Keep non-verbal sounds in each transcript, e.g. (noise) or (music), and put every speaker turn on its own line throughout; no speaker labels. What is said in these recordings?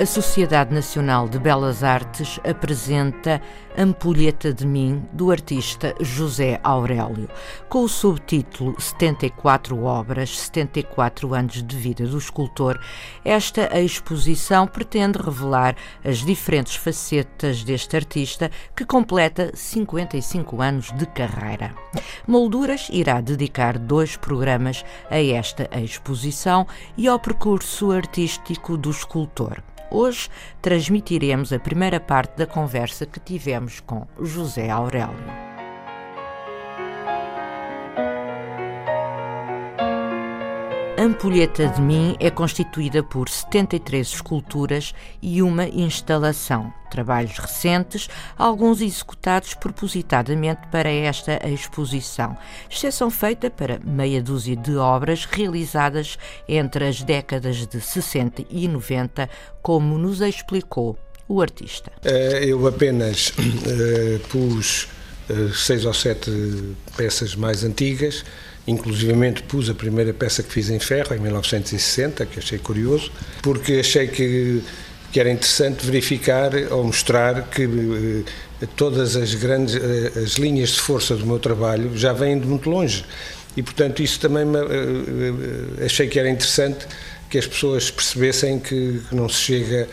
A Sociedade Nacional de Belas Artes apresenta Ampulheta de Mim, do artista José Aurélio, com o subtítulo 74 Obras, 74 anos de vida do escultor. Esta exposição pretende revelar as diferentes facetas deste artista que completa 55 anos de carreira. Molduras irá dedicar dois programas a esta exposição e ao percurso artístico do escultor. Hoje transmitiremos a primeira parte da conversa que tivemos com José Aurélio. Ampulheta de Mim é constituída por 73 esculturas e uma instalação. Trabalhos recentes, alguns executados propositadamente para esta exposição, exceção feita para meia dúzia de obras realizadas entre as décadas de 60 e 90, como nos explicou o artista.
Eh, eu apenas uh, pus seis ou sete peças mais antigas Inclusivamente pus a primeira peça que fiz em ferro, em 1960, que achei curioso, porque achei que, que era interessante verificar ou mostrar que eh, todas as grandes eh, as linhas de força do meu trabalho já vêm de muito longe. E, portanto, isso também me, eh, achei que era interessante que as pessoas percebessem que não se chega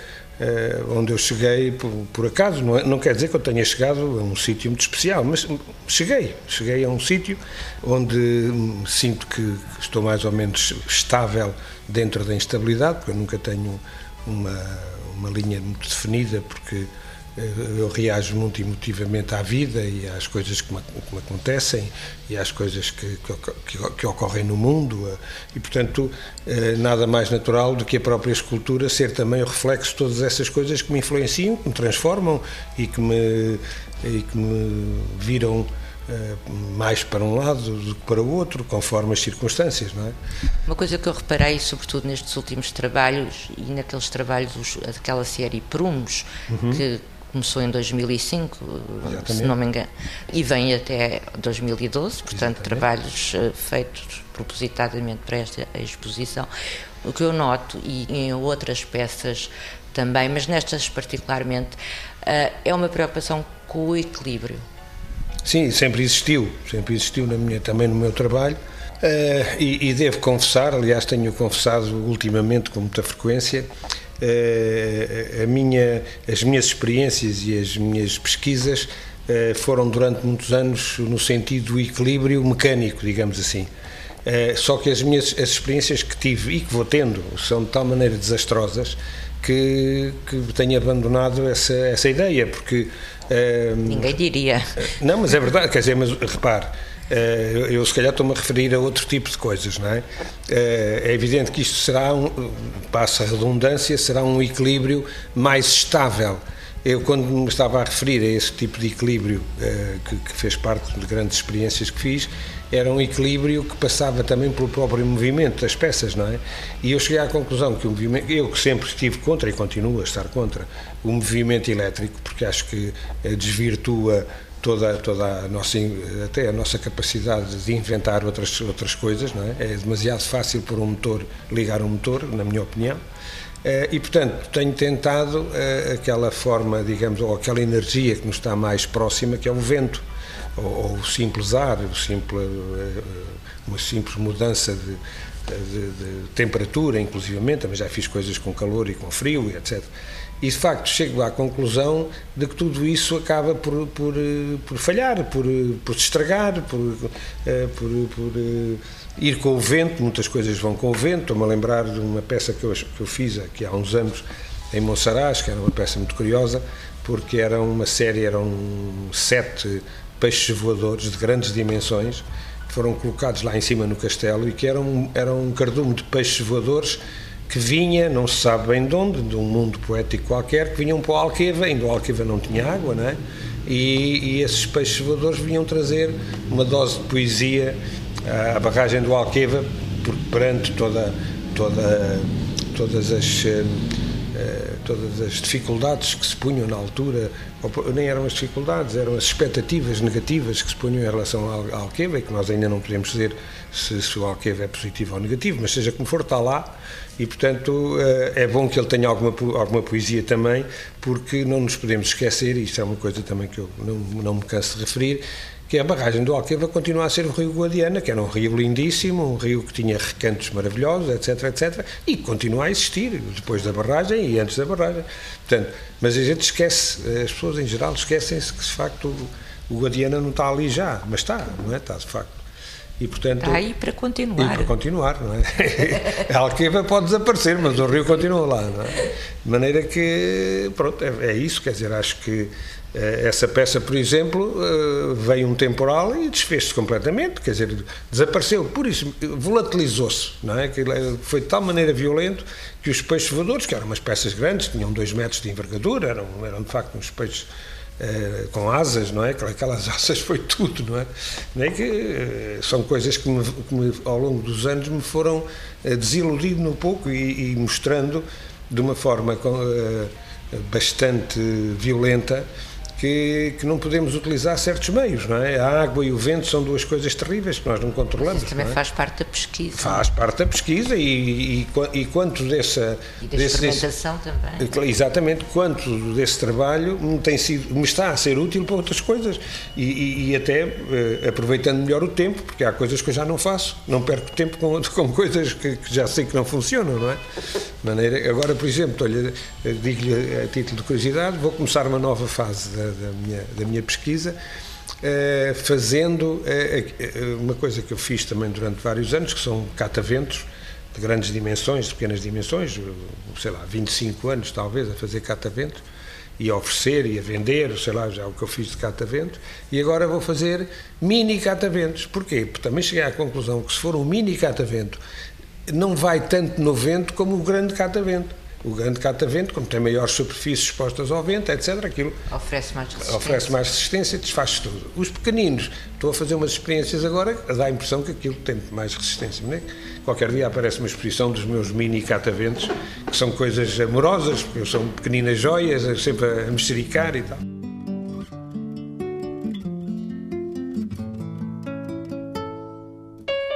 onde eu cheguei por, por acaso, não, é, não, quer dizer que eu tenha chegado a um sítio muito especial, mas cheguei, cheguei a um sítio onde sinto que estou mais ou menos estável dentro da instabilidade, porque eu nunca tenho uma, uma linha muito definida, porque eu reajo muito emotivamente à vida e às coisas que me, que me acontecem e às coisas que, que, que, ocorrem no mundo eh, e, portanto, eh, nada mais natural do que a própria escultura ser também o reflexo de todas essas coisas que me influenciam, que me transformam e que me, e que me viram eh, mais para um lado do que para o outro, conforme as circunstâncias, não é?
Uma coisa que eu reparei, sobretudo nestes últimos trabalhos e naqueles trabalhos, daquela série Prumos, uhum. que começou em 2005, Exatamente. se não me engano, e vem até 2012, portanto, Exatamente. trabalhos uh, feitos propositadamente para esta exposição. O que eu noto, e em outras peças também, mas nestas particularmente, uh, é uma preocupação com o equilíbrio.
Sim, sempre existiu, sempre existiu na minha, também no meu trabalho. Uh, e, e, devo confessar, aliás, tenho confessado ultimamente com muita frequência, a minha, as minhas experiências e as minhas pesquisas foram durante muitos anos no sentido do equilíbrio mecânico, digamos assim. só que as minhas as experiências que tive e que vou tendo são de tal maneira desastrosas que, que tenho abandonado essa, essa ideia, porque.
Ninguém diria.
Não, mas é verdade, quer dizer, mas repare eh, eu se calhar estou-me a referir a outro tipo de coisas, não é? Eh, é evidente que isto será, um, passa a redundância, será um equilíbrio mais estável. Eu, quando me estava a referir a esse tipo de equilíbrio, eh, que, que fez parte de grandes experiências que fiz, era um equilíbrio que passava também pelo próprio movimento das peças, não é? E eu cheguei à conclusão que o movimento, eu que sempre estive contra e continuo a estar contra o movimento elétrico, porque acho que desvirtua toda, toda a nossa, até a nossa capacidade de inventar outras, outras coisas, não é? É demasiado fácil por um motor, ligar um motor, na minha opinião. Eh, e, portanto, tenho tentado eh, aquela forma, digamos, ou aquela energia que nos está mais próxima, que é o vento, ou, ou o simples ar, o simples, eh, uma simples mudança de, de, de temperatura, inclusivamente, também já fiz coisas com calor e com frio, etc. E de facto chego à conclusão de que tudo isso acaba por, por, por falhar, por, por se estragar, por, eh, por, por eh, ir com o vento, muitas coisas vão com o vento. Estou-me a lembrar de uma peça que eu, que eu fiz aqui há uns anos em Monsaraz, que era uma peça muito curiosa, porque era uma série, eram sete peixes voadores de grandes dimensões, que foram colocados lá em cima no castelo e que eram, eram um cardume de peixes voadores que vinha, não se sabe bem de onde, de um mundo poético qualquer, que vinham para o Alqueva, ainda o Alqueva não tinha água, não é? e, e esses peixes voadores vinham trazer uma dose de poesia à barragem do Alqueva, perante toda, toda, todas as eh, todas as dificuldades que se punham na altura, nem eram as dificuldades, eram as expectativas negativas que se punham em relação ao Alqueva, e que nós ainda não podemos dizer se, se o Alqueva é positivo ou negativo, mas seja como for, está lá, e portanto eh, é bom que ele tenha alguma, alguma poesia também, porque não nos podemos esquecer, e isto é uma coisa também que eu não, não me canso de referir, que a barragem do Alqueva continua a ser o rio Guadiana, que era um rio lindíssimo, um rio que tinha recantos maravilhosos, etc, etc, e continua a existir depois da barragem e antes da barragem. Portanto, mas a gente esquece, as pessoas em geral esquecem-se que de facto o Guadiana não está ali já, mas está, não é? Está de facto.
E, portanto, está aí para continuar.
E para continuar, não é? (laughs) a Alqueva pode desaparecer, mas o rio continua lá, não é? De maneira que, pronto, é, é isso, quer dizer, acho que eh, essa peça, por exemplo, eh, veio um temporal e desfez-se completamente, quer dizer, desapareceu, por isso volatilizou-se, não é? Foi de tal maneira violento que os peixes voadores, que eram umas peças grandes, tinham dois metros de envergadura, eram, eram de facto uns peixes eh, com asas, não é? Aquelas (laughs) asas foi tudo, não é? Não é que são coisas que, me, que me, ao longo dos anos me foram desiludindo um pouco e, e mostrando de uma forma bastante violenta que, que, não podemos utilizar certos meios, não é? A água e o vento são duas coisas terríveis que nós não controlamos.
Isso também
é?
faz parte da pesquisa.
Faz parte da pesquisa e, e, e quanto dessa...
E da desse, experimentação desse,
também. Exatamente, quanto desse trabalho me, tem sido, me está a ser útil para outras coisas e, e até eh, aproveitando melhor o tempo, porque há coisas que eu já não faço, não perco tempo com, (laughs) com coisas que, que já sei que não funcionam, não é? maneira, agora, por exemplo, olha, digo-lhe a título de curiosidade, vou começar uma nova fase da, da minha, da minha pesquisa, eh, fazendo eh, eh, uma coisa que eu fiz também durante vários anos, que são cataventos de grandes dimensões, de pequenas dimensões, sei lá, 25 anos talvez a fazer cataventos, e a oferecer e a vender, sei lá, já é o que eu fiz de catavento, e agora vou fazer mini cataventos. Porquê? Porque também cheguei à conclusão que se for um mini catavento não vai tanto no vento como o grande catavento. O grande catavento, como tem maiores superfícies expostas ao vento, etc., aquilo
oferece mais resistência,
oferece mais resistência desfaz tudo. Os pequeninos, estou a fazer umas experiências agora, dá a impressão que aquilo tem mais resistência. É? Qualquer dia aparece uma exposição dos meus mini cataventos, que são coisas amorosas, porque são pequeninas joias, sempre a mexericar e tal.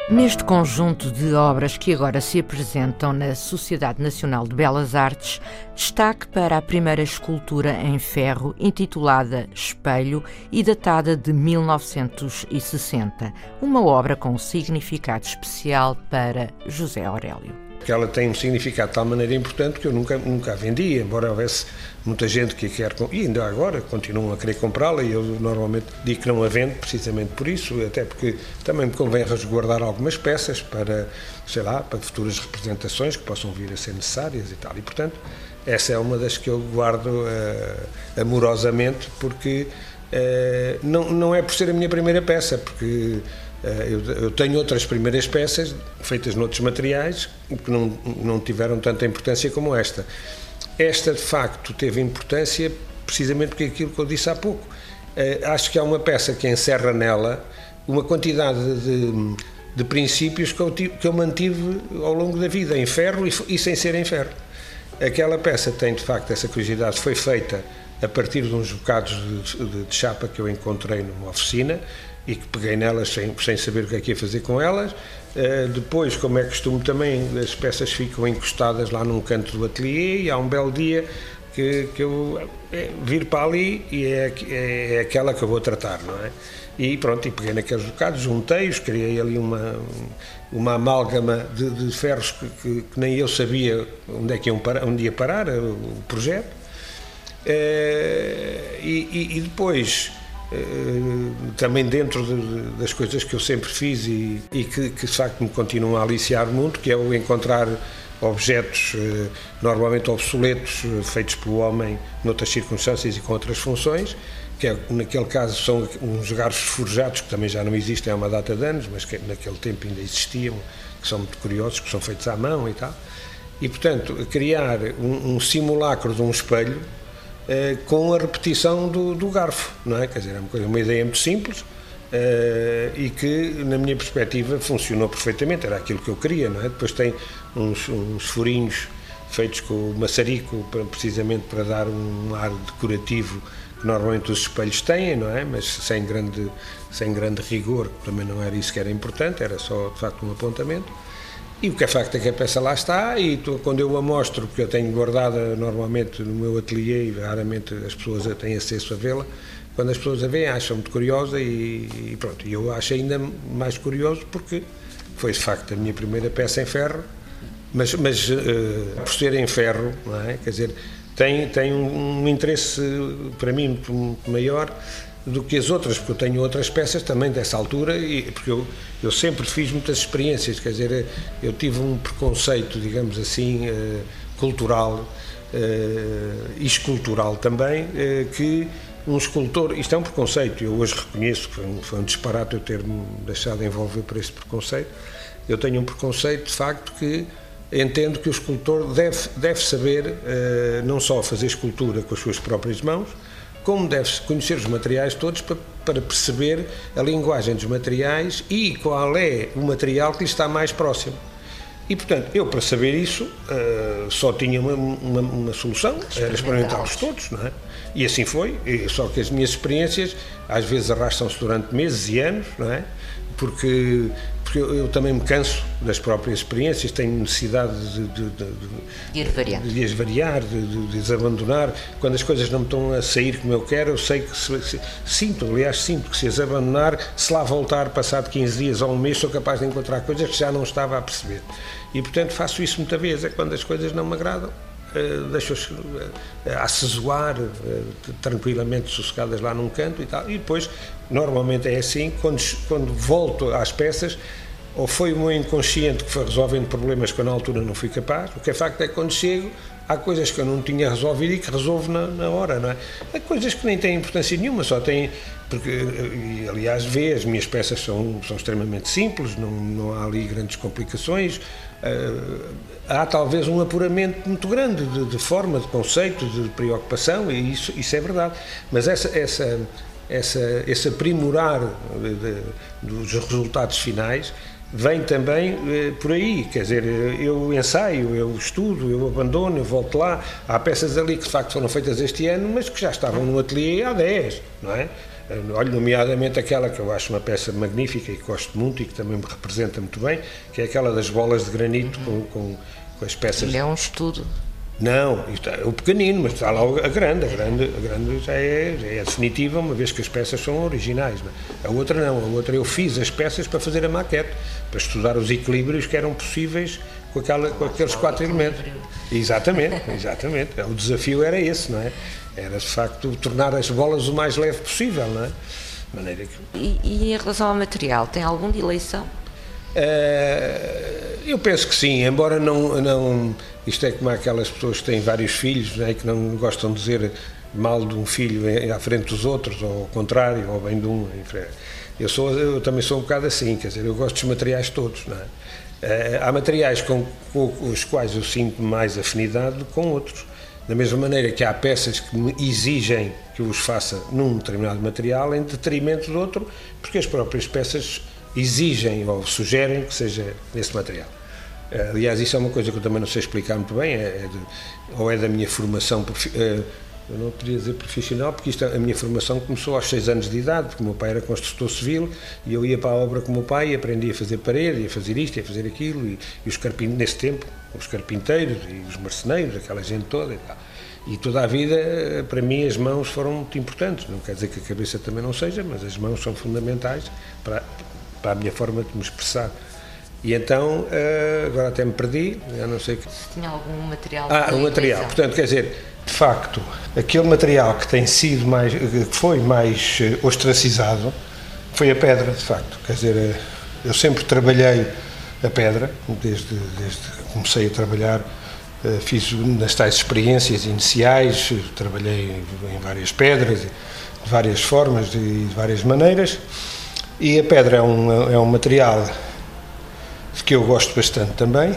Neste conjunto de obras que agora se apresentam na Sociedade Nacional de Belas Artes, destaque para a primeira escultura em ferro, intitulada Espelho e datada de 1960, uma obra com significado especial para José Aurélio
que ela tem um significado de tal maneira importante que eu nunca, nunca a vendi, embora houvesse muita gente que a quer, e ainda agora continuam a querer comprá-la, e eu normalmente digo que não a vendo precisamente por isso, até porque também me convém resguardar algumas peças para, sei lá, para futuras representações que possam vir a ser necessárias e tal. E, portanto, essa é uma das que eu guardo uh, amorosamente, porque uh, não, não é por ser a minha primeira peça, porque eu, eu, tenho outras primeiras peças feitas noutros materiais que não, não tiveram tanta importância como esta. Esta, de facto, teve importância precisamente porque aquilo que eu disse há pouco. Uh, acho que há uma peça que encerra nela uma quantidade de, de princípios que eu, que eu, mantive ao longo da vida, em ferro e, e sem ser em ferro. Aquela peça tem, de facto, essa curiosidade, foi feita a partir de uns bocados de, de, de chapa que eu encontrei numa oficina, e que peguei nelas sem, sem saber o que é que ia fazer com elas. Uh, depois, como é costume também, as peças ficam encostadas lá num canto do ateliê e há um belo dia que, que eu é, vir para ali e é, é, é, aquela que eu vou tratar, não é? E pronto, e peguei naqueles bocados, juntei-os, criei ali uma, uma amálgama de, de ferros que, que, que, nem eu sabia onde é que iam parar, onde ia parar o projeto. Uh, e, e, depois eh, também dentro de, das coisas que eu sempre fiz e, e que, que, de facto me continuam a aliciar muito, que é o encontrar objetos eh, normalmente obsoletos, eh, feitos pelo homem noutras circunstâncias e com outras funções, que é, naquele caso são uns garfos forjados que também já não existem há uma data de anos, mas que naquele tempo ainda existiam, que são muito curiosos, que são feitos à mão e tal. E, portanto, criar um, um simulacro de um espelho uh, com a repetição do, do, garfo, não é? Quer dizer, é uma, coisa, uma ideia muito simples uh, e que, na minha perspectiva, funcionou perfeitamente, era aquilo que eu queria, não é? Depois tem uns, uns furinhos feitos com o maçarico, precisamente para dar um ar decorativo que normalmente os espelhos têm, não é? Mas sem grande, sem grande rigor, também não era isso que era importante, era só de facto um apontamento. E o que é facto é que a peça lá está e tu, quando eu a mostro, porque eu tenho guardada normalmente no meu ateliê e raramente as pessoas têm acesso a vê-la, quando as pessoas a veem acham muito curiosa e, e pronto, e eu acho ainda mais curioso porque foi de facto a minha primeira peça em ferro, mas, mas uh, por ser em ferro, é? quer dizer, tem, tem um, um interesse para mim muito, muito maior do que as outras, porque eu tenho outras peças também dessa altura, e, porque eu, eu sempre fiz muitas experiências, quer dizer, eu tive um preconceito, digamos assim, eh, cultural eh, e escultural também, eh, que um escultor, isto é um preconceito, eu hoje reconheço foi um, foi um disparate eu ter-me deixado envolver por esse preconceito, eu tenho um preconceito de facto que entendo que o escultor deve, deve saber não só fazer escultura com as suas próprias mãos, como deve-se conhecer os materiais todos para, para, perceber a linguagem dos materiais e qual é o material que lhe está mais próximo. E, portanto, eu para saber isso uh, só tinha uma, uma, uma solução, era experimentá-los todos, não é? E assim foi, só que as minhas experiências às vezes arrastam-se durante meses e anos, não é? Porque porque eu, eu, também me canso das próprias experiências, tenho necessidade de, de, de,
de, ir variar.
de as variar, de, as abandonar. Quando as coisas não me estão a sair como eu quero, eu sei que se, se, sinto, aliás, sinto que se as abandonar, se lá voltar passado 15 dias ou um mês, sou capaz de encontrar coisas que já não estava a perceber. E portanto faço isso muitas vezes, é quando as coisas não me agradam. Uh, deixo-as uh, acesuar uh, tranquilamente sossegadas lá num canto e tal. E depois, normalmente é assim, quando, quando volto às peças, ou foi o meu inconsciente que foi resolvendo problemas que eu na altura não fui capaz, o que é facto é que quando chego há coisas que eu não tinha resolvido e que resolvo na, na hora, não é? Há coisas que nem têm importância nenhuma, só têm, porque, e, aliás, vê, as minhas peças são, são extremamente simples, não, não há ali grandes complicações, uh, há talvez um apuramento muito grande de, de, forma, de conceito, de preocupação, e isso, isso é verdade, mas essa, essa, essa, esse aprimorar de, de, dos resultados finais vem também eh, por aí, quer dizer, eu ensaio, eu estudo, eu abandono, eu volto lá. Há peças ali que de facto foram feitas este ano, mas que já estavam no ateliê há 10, não é? Eh, olho nomeadamente aquela que eu acho uma peça magnífica e que gosto muito e que também me representa muito bem, que é aquela das bolas de granito com, com, com as peças.
Ele é um estudo.
Não, isto é o pequenino, mas está lá a grande, a grande, a grande já é, já é definitiva, uma vez que as peças são originais. É? A outra não, a outra eu fiz as peças para fazer a maquete, para estudar os equilíbrios que eram possíveis com, aquela, com aqueles quatro elementos. Exatamente, (laughs) exatamente. O desafio era esse, não é? Era de facto tornar as bolas o mais leve possível, não é?
maneira que... e, e em relação ao material, tem algum de eleição?
Uh, eu penso que sim, embora não, não isto é como aquelas pessoas que têm vários filhos né, que não gostam de dizer mal de um filho à frente dos outros, ou ao contrário, ou bem de um. Eu, sou, eu também sou um bocado assim, quer dizer, eu gosto dos materiais todos. Não é? Eh, há materiais com, com os quais eu sinto mais afinidade do que com outros. Da mesma maneira que há peças que me exigem que eu os faça num determinado material em detrimento do outro, porque as próprias peças exigem ou sugerem que seja nesse material. Eh, aliás, isso é uma coisa que eu também não sei explicar muito bem, é, é de, ou é da minha formação, eh, eu não podia dizer profissional, porque isto, a minha formação começou aos seis anos de idade, porque o meu pai era construtor civil e eu ia para a obra com o meu pai e aprendi a fazer parede, a fazer isto, a fazer aquilo, e, e os carpinteiros, nesse tempo, os carpinteiros e os marceneiros, aquela gente toda e tal. E toda a vida, para mim, as mãos foram muito importantes. Não quer dizer que a cabeça também não seja, mas as mãos são fundamentais para, para a minha forma de me expressar. E então, eh, agora até me perdi, já não sei que.
Se tinha algum material.
Ah, um material. Portanto, quer dizer, de facto, aquele material que tem sido mais, que foi mais eh, ostracizado foi a pedra, de facto. Quer dizer, eh, eu sempre trabalhei a pedra, desde, desde que comecei a trabalhar, fiz nas tais experiências iniciais, trabalhei em várias pedras, de várias formas e de várias maneiras, e a pedra é um, é um material que eu gosto bastante também,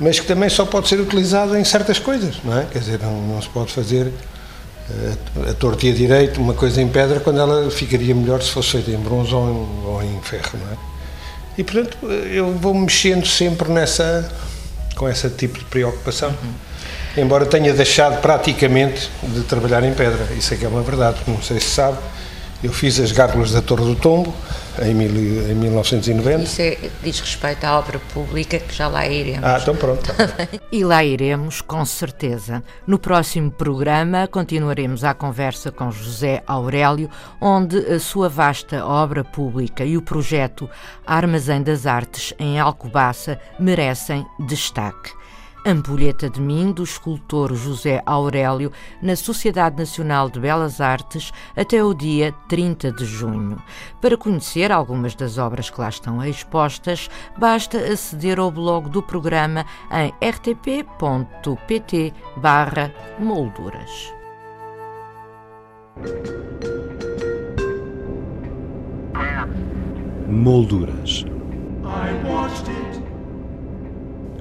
mas que também só pode ser utilizado em certas coisas, não é? Quer dizer, não, não se pode fazer a, a torta e a direito, uma coisa em pedra, quando ela ficaria melhor se fosse feita em bronze ou em, ou em ferro, não é? E, portanto, eu vou mexendo sempre nessa, com esse tipo de preocupação. Uhum. Embora tenha deixado praticamente de trabalhar em pedra, isso é que é uma verdade, não sei se sabe, eu fiz as gárgulas da Torre do Tombo em, mil, em 1990.
Isso é, diz respeito à obra pública que já lá iremos.
Ah, então pronto. (laughs)
e lá iremos, com certeza. No próximo programa continuaremos a conversa com José Aurélio, onde a sua vasta obra pública e o projeto Armazém das Artes em Alcobaça merecem destaque. Ampulheta de Mim, do escultor José Aurélio, na Sociedade Nacional de Belas Artes, até o dia 30 de junho. Para conhecer algumas das obras que lá estão expostas, basta aceder ao blog do programa em rtp.pt barra molduras.
Molduras